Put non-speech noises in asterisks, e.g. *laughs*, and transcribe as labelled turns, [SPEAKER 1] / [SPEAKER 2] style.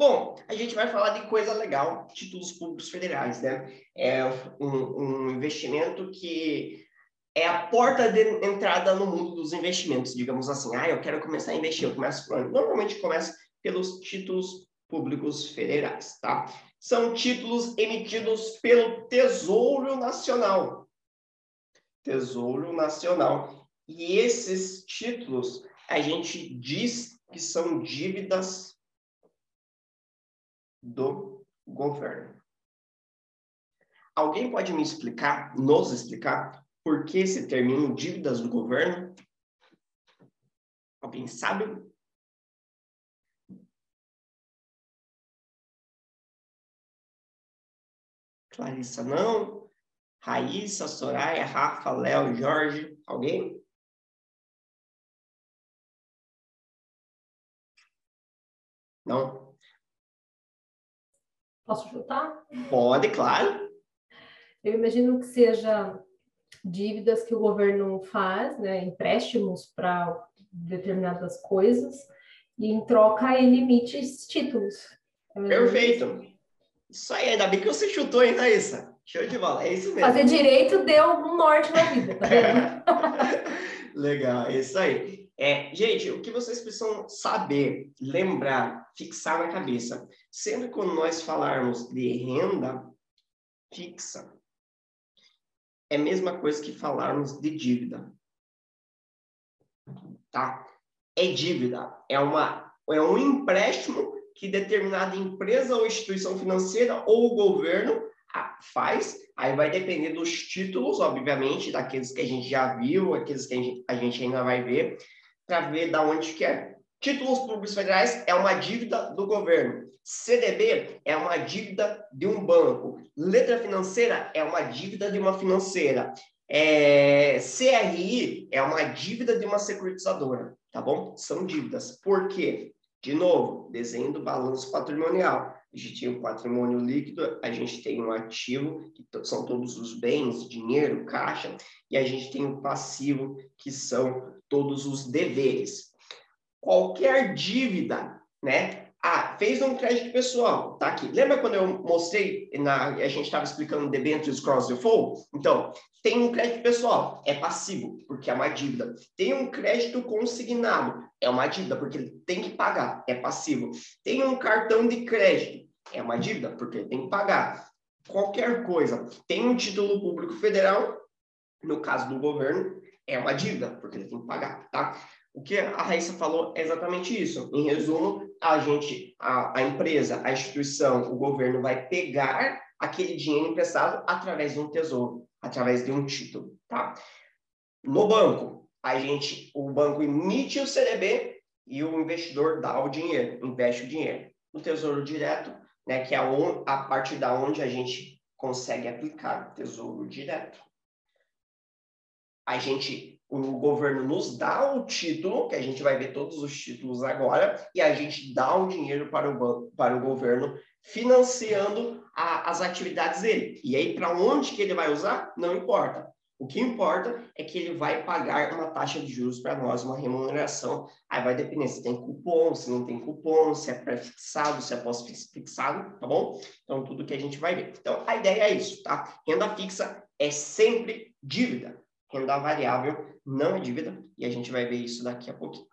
[SPEAKER 1] Bom, a gente vai falar de coisa legal, títulos públicos federais, né? É um, um investimento que é a porta de entrada no mundo dos investimentos, digamos assim. Ah, eu quero começar a investir, eu começo por onde? Normalmente começa pelos títulos públicos federais, tá? São títulos emitidos pelo Tesouro Nacional. Tesouro Nacional. E esses títulos a gente diz que são dívidas do governo. Alguém pode me explicar, nos explicar, por que esse termino dívidas do governo? Alguém sabe? Clarissa não. Raíssa, Soraya, Rafa, Léo, Jorge. Alguém? Não?
[SPEAKER 2] Posso chutar?
[SPEAKER 1] Pode, claro.
[SPEAKER 2] Eu imagino que seja dívidas que o governo faz, né, empréstimos para determinadas coisas, e em troca ele emite esses títulos.
[SPEAKER 1] Perfeito. Isso aí, ainda bem que você chutou, hein, Thaisa? Show de bola, é isso mesmo.
[SPEAKER 2] Fazer direito deu um norte na vida, tá vendo? *laughs*
[SPEAKER 1] Legal, é isso aí. É, gente, o que vocês precisam saber, lembrar, fixar na cabeça. Sempre quando nós falarmos de renda fixa, é a mesma coisa que falarmos de dívida. Tá? É dívida, é, uma, é um empréstimo que determinada empresa ou instituição financeira ou o governo faz, aí vai depender dos títulos, obviamente, daqueles que a gente já viu, aqueles que a gente, ainda vai ver, para ver da onde que é. Títulos públicos federais é uma dívida do governo. CDB é uma dívida de um banco. Letra financeira é uma dívida de uma financeira. É, CRI é uma dívida de uma securitizadora, tá bom? São dívidas. Por quê? De novo, desenho do balanço patrimonial. A gente tem um patrimônio líquido, a gente tem um ativo, que são todos os bens, dinheiro, caixa, e a gente tem um passivo, que são todos os deveres. Qualquer dívida, né, ah, fez um crédito pessoal, tá aqui. Lembra quando eu mostrei, na, a gente estava explicando debentures cross default? Então, tem um crédito pessoal, é passivo, porque é uma dívida. Tem um crédito consignado, é uma dívida, porque ele tem que pagar, é passivo. Tem um cartão de crédito, é uma dívida, porque ele tem que pagar. Qualquer coisa. Tem um título público federal, no caso do governo, é uma dívida, porque ele tem que pagar, tá? O que a Raíssa falou é exatamente isso. Em resumo, a gente, a, a empresa, a instituição, o governo vai pegar aquele dinheiro emprestado através de um tesouro, através de um título, tá? No banco, a gente, o banco emite o CDB e o investidor dá o dinheiro, investe o dinheiro. No tesouro direto, né, que é a, a partir da onde a gente consegue aplicar o tesouro direto. A gente o governo nos dá o título, que a gente vai ver todos os títulos agora, e a gente dá o dinheiro para o, para o governo, financiando a, as atividades dele. E aí, para onde que ele vai usar? Não importa. O que importa é que ele vai pagar uma taxa de juros para nós, uma remuneração. Aí vai depender se tem cupom, se não tem cupom, se é pré-fixado, se é pós-fixado, tá bom? Então, tudo que a gente vai ver. Então, a ideia é isso, tá? Renda fixa é sempre dívida. Renda variável não é dívida, e a gente vai ver isso daqui a pouquinho.